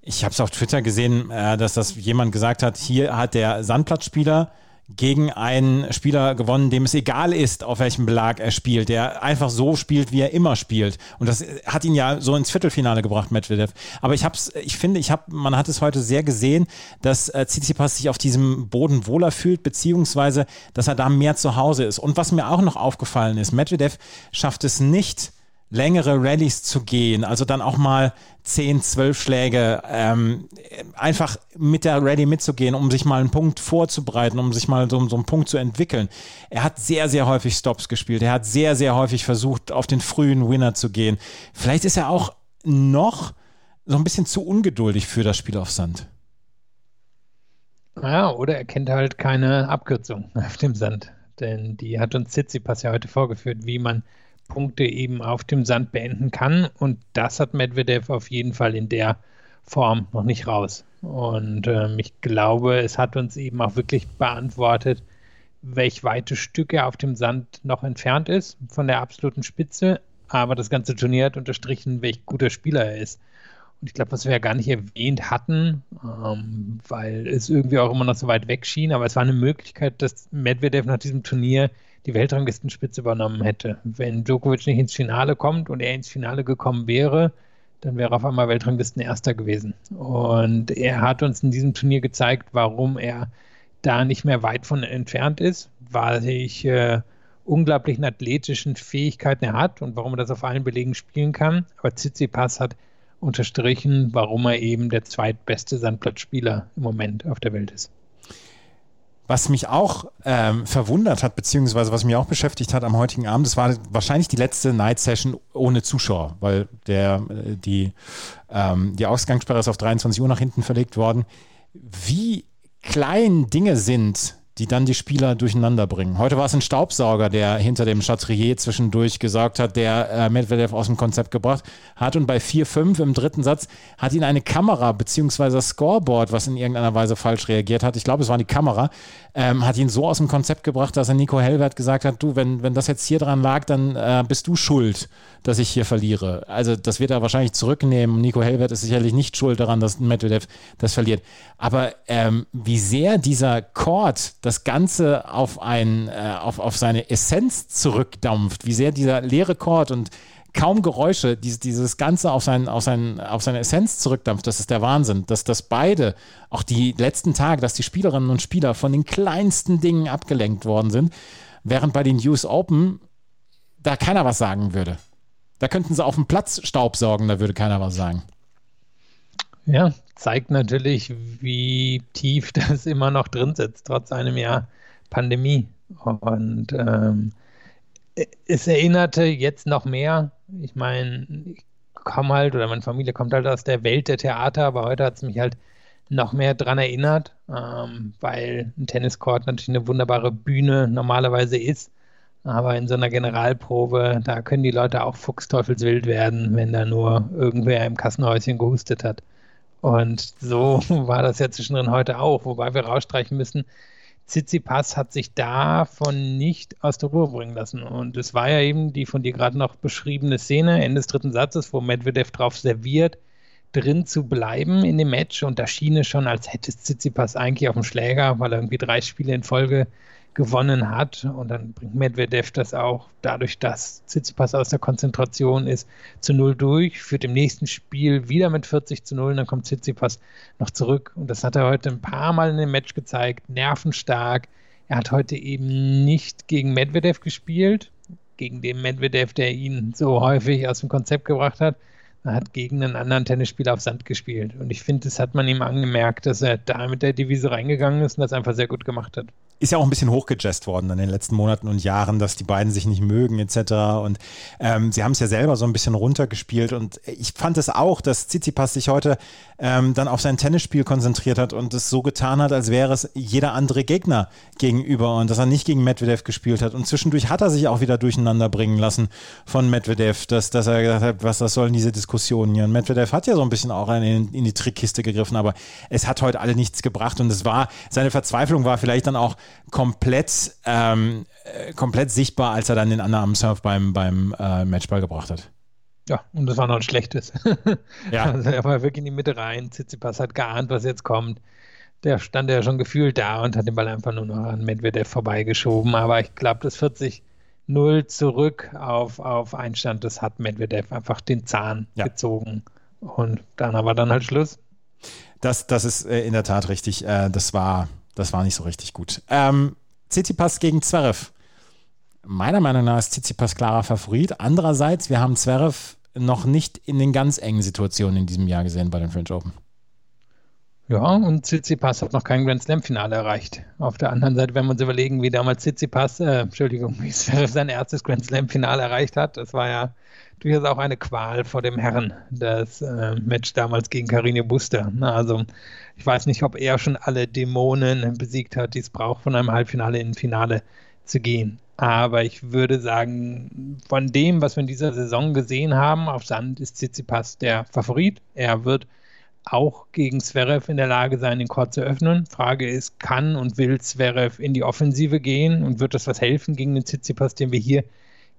ich habe es auf Twitter gesehen, äh, dass das jemand gesagt hat, hier hat der Sandplatzspieler gegen einen Spieler gewonnen, dem es egal ist, auf welchem Belag er spielt, der einfach so spielt, wie er immer spielt. Und das hat ihn ja so ins Viertelfinale gebracht, Medvedev. Aber ich hab's, ich finde, ich habe, man hat es heute sehr gesehen, dass äh, Tsitsipas sich auf diesem Boden wohler fühlt, beziehungsweise, dass er da mehr zu Hause ist. Und was mir auch noch aufgefallen ist, Medvedev schafft es nicht, längere Rallyes zu gehen, also dann auch mal 10, 12 Schläge, ähm, einfach mit der Rallye mitzugehen, um sich mal einen Punkt vorzubereiten, um sich mal so, so einen Punkt zu entwickeln. Er hat sehr, sehr häufig Stops gespielt. Er hat sehr, sehr häufig versucht, auf den frühen Winner zu gehen. Vielleicht ist er auch noch so ein bisschen zu ungeduldig für das Spiel auf Sand. Ja, oder er kennt halt keine Abkürzung auf dem Sand. Denn die hat uns Tsitsipas ja heute vorgeführt, wie man Punkte eben auf dem Sand beenden kann. Und das hat Medvedev auf jeden Fall in der Form noch nicht raus. Und ähm, ich glaube, es hat uns eben auch wirklich beantwortet, welch weite Stück er auf dem Sand noch entfernt ist von der absoluten Spitze. Aber das ganze Turnier hat unterstrichen, welch guter Spieler er ist. Ich glaube, was wir ja gar nicht erwähnt hatten, ähm, weil es irgendwie auch immer noch so weit weg schien, aber es war eine Möglichkeit, dass Medvedev nach diesem Turnier die Weltranglistenspitze übernommen hätte. Wenn Djokovic nicht ins Finale kommt und er ins Finale gekommen wäre, dann wäre er auf einmal Weltranglisten Erster gewesen. Und er hat uns in diesem Turnier gezeigt, warum er da nicht mehr weit von entfernt ist, weil ich äh, unglaublichen athletischen Fähigkeiten er hat und warum er das auf allen Belegen spielen kann. Aber Tsitsipas hat unterstrichen, warum er eben der zweitbeste Sandplatzspieler im Moment auf der Welt ist. Was mich auch ähm, verwundert hat, beziehungsweise was mich auch beschäftigt hat am heutigen Abend, das war wahrscheinlich die letzte Night Session ohne Zuschauer, weil der, äh, die, ähm, die Ausgangssperre ist auf 23 Uhr nach hinten verlegt worden. Wie klein Dinge sind, die dann die Spieler durcheinander bringen. Heute war es ein Staubsauger, der hinter dem Chatrier zwischendurch gesorgt hat, der äh, Medvedev aus dem Konzept gebracht hat. Und bei 4-5 im dritten Satz hat ihn eine Kamera beziehungsweise das Scoreboard, was in irgendeiner Weise falsch reagiert hat, ich glaube, es war die Kamera, ähm, hat ihn so aus dem Konzept gebracht, dass er Nico Hellwert gesagt hat, du, wenn, wenn das jetzt hier dran lag, dann äh, bist du schuld, dass ich hier verliere. Also das wird er wahrscheinlich zurücknehmen. Nico Hellwert ist sicherlich nicht schuld daran, dass Medvedev das verliert. Aber ähm, wie sehr dieser Chord das Ganze auf, ein, äh, auf, auf seine Essenz zurückdampft, wie sehr dieser leere Chord und kaum Geräusche, dieses, dieses Ganze auf, sein, auf, sein, auf seine Essenz zurückdampft, das ist der Wahnsinn. Dass, dass beide, auch die letzten Tage, dass die Spielerinnen und Spieler von den kleinsten Dingen abgelenkt worden sind, während bei den US Open da keiner was sagen würde. Da könnten sie auf dem Platz Staub sorgen, da würde keiner was sagen. Ja, zeigt natürlich, wie tief das immer noch drin sitzt, trotz einem Jahr Pandemie. Und ähm, es erinnerte jetzt noch mehr. Ich meine, ich komme halt, oder meine Familie kommt halt aus der Welt der Theater, aber heute hat es mich halt noch mehr daran erinnert, ähm, weil ein Tenniscourt natürlich eine wunderbare Bühne normalerweise ist. Aber in so einer Generalprobe, da können die Leute auch fuchsteufelswild werden, wenn da nur irgendwer im Kassenhäuschen gehustet hat. Und so war das ja zwischendrin heute auch, wobei wir rausstreichen müssen, Tsitsipas hat sich davon nicht aus der Ruhe bringen lassen. Und es war ja eben die von dir gerade noch beschriebene Szene, Ende des dritten Satzes, wo Medvedev drauf serviert, drin zu bleiben in dem Match. Und da schien es schon, als hätte Tsitsipas eigentlich auf dem Schläger, weil er irgendwie drei Spiele in Folge gewonnen hat. Und dann bringt Medvedev das auch dadurch, dass Tsitsipas aus der Konzentration ist, zu Null durch, führt im nächsten Spiel wieder mit 40 zu 0 und dann kommt Tsitsipas noch zurück. Und das hat er heute ein paar Mal in dem Match gezeigt, nervenstark. Er hat heute eben nicht gegen Medvedev gespielt, gegen den Medvedev, der ihn so häufig aus dem Konzept gebracht hat. Er hat gegen einen anderen Tennisspieler auf Sand gespielt. Und ich finde, das hat man ihm angemerkt, dass er da mit der Devise reingegangen ist und das einfach sehr gut gemacht hat ist ja auch ein bisschen hochgejazzt worden in den letzten Monaten und Jahren, dass die beiden sich nicht mögen etc. Und ähm, sie haben es ja selber so ein bisschen runtergespielt und ich fand es auch, dass Tsitsipas sich heute ähm, dann auf sein Tennisspiel konzentriert hat und es so getan hat, als wäre es jeder andere Gegner gegenüber und dass er nicht gegen Medvedev gespielt hat. Und zwischendurch hat er sich auch wieder durcheinander bringen lassen von Medvedev, dass, dass er gesagt hat, was das sollen diese Diskussionen hier. Und Medvedev hat ja so ein bisschen auch in, in die Trickkiste gegriffen, aber es hat heute alle nichts gebracht und es war, seine Verzweiflung war vielleicht dann auch komplett, ähm, äh, komplett sichtbar, als er dann den anderen am Surf beim, beim äh, Matchball gebracht hat. Ja, und das war noch ein schlechtes. ja. Also er war wirklich in die Mitte rein. Tsitsipas hat geahnt, was jetzt kommt. Der stand ja schon gefühlt da und hat den Ball einfach nur noch an Medvedev vorbeigeschoben. Aber ich glaube, das 40-0 zurück auf, auf Einstand, das hat Medvedev einfach den Zahn ja. gezogen. Und dann war dann halt Schluss. Das, das ist äh, in der Tat richtig. Äh, das war das war nicht so richtig gut. Ähm, Tsitsipas gegen Zverev. Meiner Meinung nach ist Tsitsipas klarer Favorit. Andererseits, wir haben Zverev noch nicht in den ganz engen Situationen in diesem Jahr gesehen bei den French Open. Ja, und Tsitsipas hat noch kein Grand Slam-Finale erreicht. Auf der anderen Seite, wenn wir uns überlegen, wie damals Tsitsipas, äh, Entschuldigung, wie Zverev sein erstes Grand Slam-Finale erreicht hat, das war ja durchaus auch eine Qual vor dem Herren, das äh, Match damals gegen Karine Buster. Na, also ich weiß nicht, ob er schon alle Dämonen besiegt hat, die es braucht, von einem Halbfinale in ein Finale zu gehen. Aber ich würde sagen, von dem, was wir in dieser Saison gesehen haben, auf Sand ist Tsitsipas der Favorit. Er wird auch gegen Zverev in der Lage sein, den Court zu öffnen. Frage ist, kann und will Zverev in die Offensive gehen und wird das was helfen gegen den Tsitsipas, den wir hier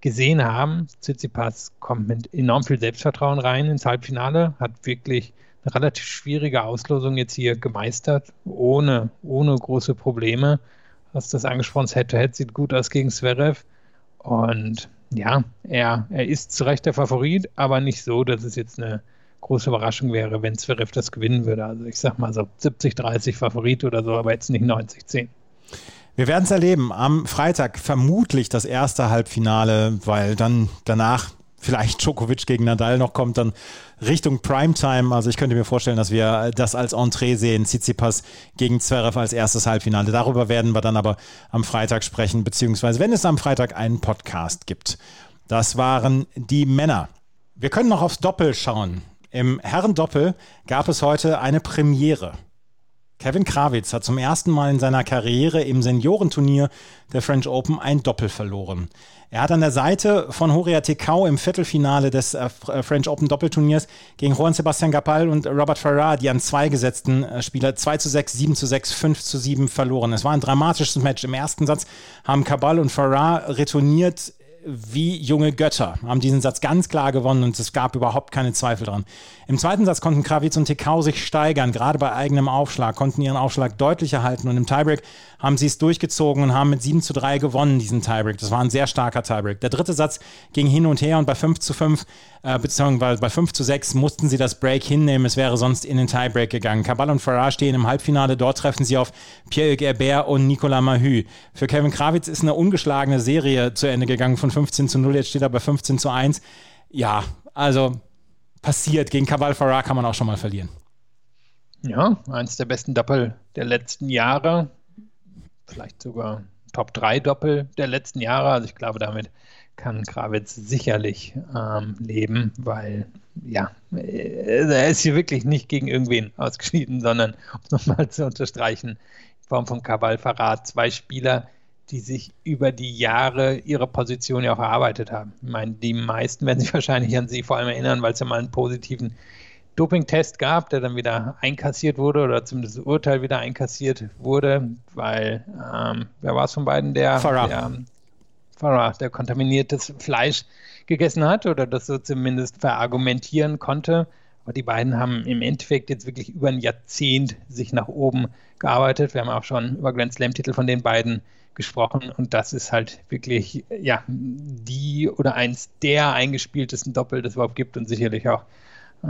gesehen haben? Tsitsipas kommt mit enorm viel Selbstvertrauen rein ins Halbfinale, hat wirklich eine relativ schwierige Auslosung jetzt hier gemeistert, ohne, ohne große Probleme. Hast das angesprochen, Head-to-Head sieht gut aus gegen Zverev. Und ja, er, er ist zu Recht der Favorit, aber nicht so, dass es jetzt eine große Überraschung wäre, wenn Zverev das gewinnen würde. Also ich sag mal so 70-30 Favorit oder so, aber jetzt nicht 90-10. Wir werden es erleben. Am Freitag vermutlich das erste Halbfinale, weil dann danach vielleicht Djokovic gegen Nadal noch kommt, dann Richtung Primetime. Also ich könnte mir vorstellen, dass wir das als Entree sehen. Tsitsipas gegen Zverev als erstes Halbfinale. Darüber werden wir dann aber am Freitag sprechen, beziehungsweise wenn es am Freitag einen Podcast gibt. Das waren die Männer. Wir können noch aufs Doppel schauen. Im Herrendoppel gab es heute eine Premiere. Kevin Krawitz hat zum ersten Mal in seiner Karriere im Seniorenturnier der French Open ein Doppel verloren. Er hat an der Seite von Horia Tekau im Viertelfinale des äh, äh, French Open Doppelturniers gegen Juan Sebastian Gapal und Robert Farrar, die an zwei gesetzten äh, Spieler 2 zu 6, 7 zu 6, 5 zu 7 verloren. Es war ein dramatisches Match. Im ersten Satz haben Cabal und Farrar retourniert wie junge Götter, haben diesen Satz ganz klar gewonnen und es gab überhaupt keine Zweifel dran. Im zweiten Satz konnten Krawitz und Tekau sich steigern, gerade bei eigenem Aufschlag, konnten ihren Aufschlag deutlicher halten und im Tiebreak haben sie es durchgezogen und haben mit 7 zu 3 gewonnen, diesen Tiebreak. Das war ein sehr starker Tiebreak. Der dritte Satz ging hin und her und bei 5 zu 5, äh, beziehungsweise bei 5 zu 6 mussten sie das Break hinnehmen. Es wäre sonst in den Tiebreak gegangen. Cabal und Farrar stehen im Halbfinale. Dort treffen sie auf Pierre-Hugues Herbert und Nicolas Mahü. Für Kevin Krawitz ist eine ungeschlagene Serie zu Ende gegangen von 15 zu 0. Jetzt steht er bei 15 zu 1. Ja, also passiert. Gegen Cabal Farrar kann man auch schon mal verlieren. Ja, eins der besten Doppel der letzten Jahre vielleicht sogar Top 3 Doppel der letzten Jahre. Also ich glaube, damit kann Krawitz sicherlich ähm, leben, weil ja, äh, er ist hier wirklich nicht gegen irgendwen ausgeschieden, sondern um es nochmal zu unterstreichen, in Form von Kabal-Verrat, zwei Spieler, die sich über die Jahre ihre Position ja auch erarbeitet haben. Ich meine, die meisten werden sich wahrscheinlich an sie vor allem erinnern, weil es ja mal einen positiven Dopingtest gab, der dann wieder einkassiert wurde oder zumindest das Urteil wieder einkassiert wurde, weil ähm, wer war es von beiden, der Farah. der, Farah, der kontaminiertes Fleisch gegessen hat oder das so zumindest verargumentieren konnte. Aber die beiden haben im Endeffekt jetzt wirklich über ein Jahrzehnt sich nach oben gearbeitet. Wir haben auch schon über Grand Slam-Titel von den beiden gesprochen und das ist halt wirklich ja die oder eins der eingespieltesten Doppel, das es überhaupt gibt und sicherlich auch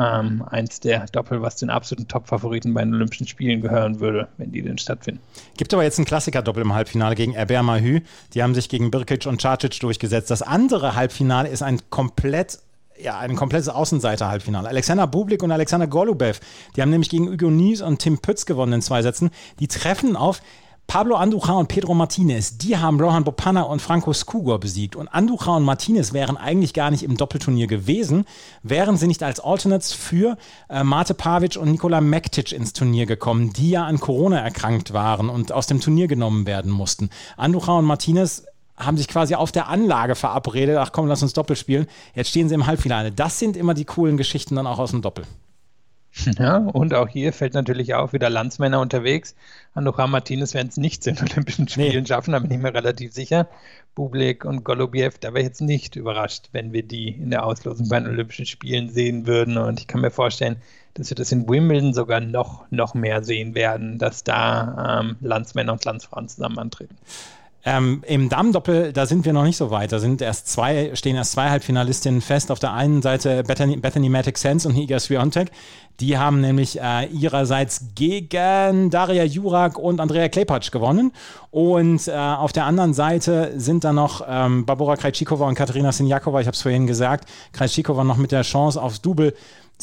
ähm, eins der Doppel, was den absoluten Top-Favoriten bei den Olympischen Spielen gehören würde, wenn die denn stattfinden. Gibt aber jetzt ein Klassiker-Doppel im Halbfinale gegen Erber Mahü. Die haben sich gegen Birkic und Cacic durchgesetzt. Das andere Halbfinale ist ein komplett ja, ein komplettes Außenseiter-Halbfinale. Alexander Bublik und Alexander Golubev, die haben nämlich gegen Hugo Nies und Tim Pütz gewonnen in zwei Sätzen. Die treffen auf Pablo Andujar und Pedro Martinez, die haben Rohan Bopana und Franco Skugor besiegt. Und Andujar und Martinez wären eigentlich gar nicht im Doppelturnier gewesen, wären sie nicht als Alternates für äh, Mate Pavic und Nikola Mektic ins Turnier gekommen, die ja an Corona erkrankt waren und aus dem Turnier genommen werden mussten. Andujar und Martinez haben sich quasi auf der Anlage verabredet, ach komm, lass uns Doppel spielen. Jetzt stehen sie im Halbfinale. Das sind immer die coolen Geschichten dann auch aus dem Doppel. Ja, und auch hier fällt natürlich auf, wieder Landsmänner unterwegs. Andujar Martinez werden es nicht zu den Olympischen Spielen nee. schaffen, da bin ich mir relativ sicher. Bublik und Golubiev, da wäre ich jetzt nicht überrascht, wenn wir die in der Auslosung bei den Olympischen Spielen sehen würden. Und ich kann mir vorstellen, dass wir das in Wimbledon sogar noch, noch mehr sehen werden, dass da ähm, Landsmänner und Landsfrauen zusammen antreten. Ähm, Im Damendoppel, da sind wir noch nicht so weit. Da sind erst zwei, stehen erst zwei Halbfinalistinnen fest. Auf der einen Seite Bethany, Bethany Matic Sense und Iga Swiatek. Die haben nämlich äh, ihrerseits gegen Daria Jurak und Andrea Klepacz gewonnen. Und äh, auf der anderen Seite sind da noch ähm, Barbora Krejcikova und Katerina Sinjakova. Ich habe es vorhin gesagt. Krejcikova noch mit der Chance aufs Double.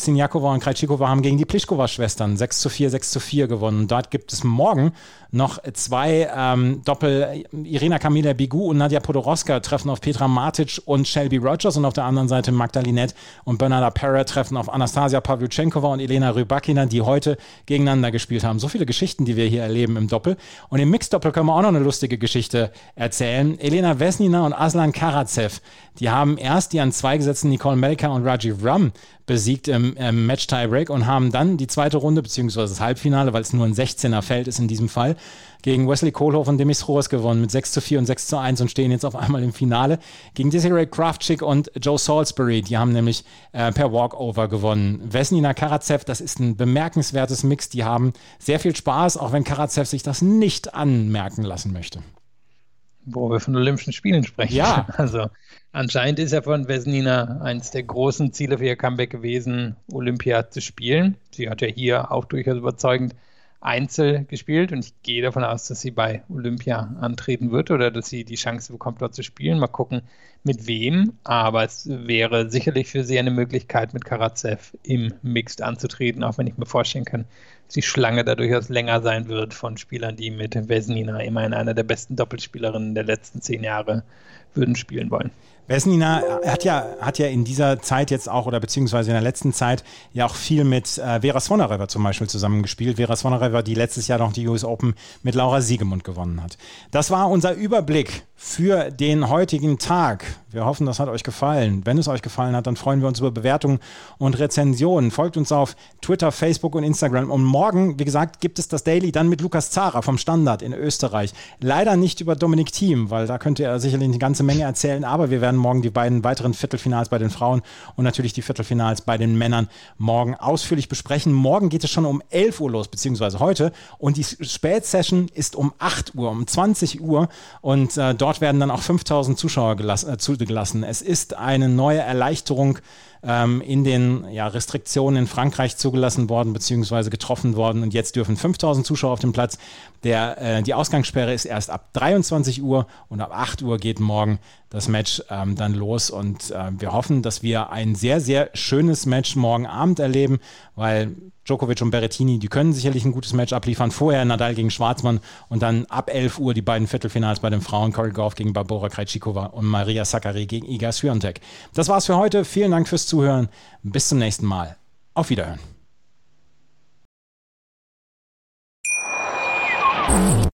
Sinjakova und Krejcikova haben gegen die Pliskova-Schwestern 6 zu 4, 6 zu 4 gewonnen. Dort gibt es morgen noch zwei ähm, Doppel. Irina Kamila Bigu und Nadja Podoroska treffen auf Petra Matic und Shelby Rogers und auf der anderen Seite Magdalinette und Bernarda Perra treffen auf Anastasia Pavlyuchenkova und Elena Rybakina, die heute gegeneinander gespielt haben. So viele Geschichten, die wir hier erleben im Doppel. Und im Mixdoppel können wir auch noch eine lustige Geschichte erzählen. Elena Vesnina und Aslan Karatsev, die haben erst die an zwei gesetzten Nicole Melka und Rajiv Ram besiegt im, im Match Tiebreak und haben dann die zweite Runde, beziehungsweise das Halbfinale, weil es nur ein 16er Feld ist in diesem Fall, gegen Wesley Kohlhoff und Demis Roos gewonnen mit 6 zu 4 und 6 zu 1 und stehen jetzt auf einmal im Finale gegen Desiree Kraftschick und Joe Salisbury. Die haben nämlich äh, per Walkover gewonnen. Vesnina Karatsev, das ist ein bemerkenswertes Mix. Die haben sehr viel Spaß, auch wenn Karatsev sich das nicht anmerken lassen möchte. Wo wir von Olympischen Spielen sprechen. Ja. Also anscheinend ist ja von Vesnina eines der großen Ziele für ihr Comeback gewesen, Olympia zu spielen. Sie hat ja hier auch durchaus überzeugend Einzel gespielt und ich gehe davon aus, dass sie bei Olympia antreten wird oder dass sie die Chance bekommt, dort zu spielen. Mal gucken, mit wem. Aber es wäre sicherlich für sie eine Möglichkeit, mit Karatsev im Mixed anzutreten, auch wenn ich mir vorstellen kann, die Schlange da durchaus länger sein wird von Spielern, die mit Vesnina immerhin einer der besten Doppelspielerinnen der letzten zehn Jahre würden spielen wollen. Vesnina hat ja, hat ja in dieser Zeit jetzt auch, oder beziehungsweise in der letzten Zeit, ja auch viel mit äh, Vera Svonareva zum Beispiel zusammengespielt. Vera Svonareva, die letztes Jahr noch die US Open mit Laura Siegemund gewonnen hat. Das war unser Überblick für den heutigen Tag. Wir hoffen, das hat euch gefallen. Wenn es euch gefallen hat, dann freuen wir uns über Bewertungen und Rezensionen. Folgt uns auf Twitter, Facebook und Instagram. Und morgen, wie gesagt, gibt es das Daily dann mit Lukas Zara vom Standard in Österreich. Leider nicht über Dominik Thiem, weil da könnte er sicherlich eine ganze Menge erzählen. Aber wir werden morgen die beiden weiteren Viertelfinals bei den Frauen und natürlich die Viertelfinals bei den Männern morgen ausführlich besprechen. Morgen geht es schon um 11 Uhr los, beziehungsweise heute. Und die Spätsession ist um 8 Uhr, um 20 Uhr. Und äh, dort werden dann auch 5000 Zuschauer gelassen, äh, zugelassen. Es ist eine neue Erleichterung ähm, in den ja, Restriktionen in Frankreich zugelassen worden bzw. getroffen worden und jetzt dürfen 5000 Zuschauer auf dem Platz. Der, äh, die Ausgangssperre ist erst ab 23 Uhr und ab 8 Uhr geht morgen das Match ähm, dann los und äh, wir hoffen, dass wir ein sehr, sehr schönes Match morgen Abend erleben, weil Djokovic und Berrettini, die können sicherlich ein gutes Match abliefern. Vorher Nadal gegen Schwarzmann und dann ab 11 Uhr die beiden Viertelfinals bei den Frauen, Cory Goff gegen Barbora Krejcikova und Maria Sakkari gegen Iga Swiatek. Das war's für heute. Vielen Dank fürs Zuhören. Bis zum nächsten Mal. Auf Wiederhören.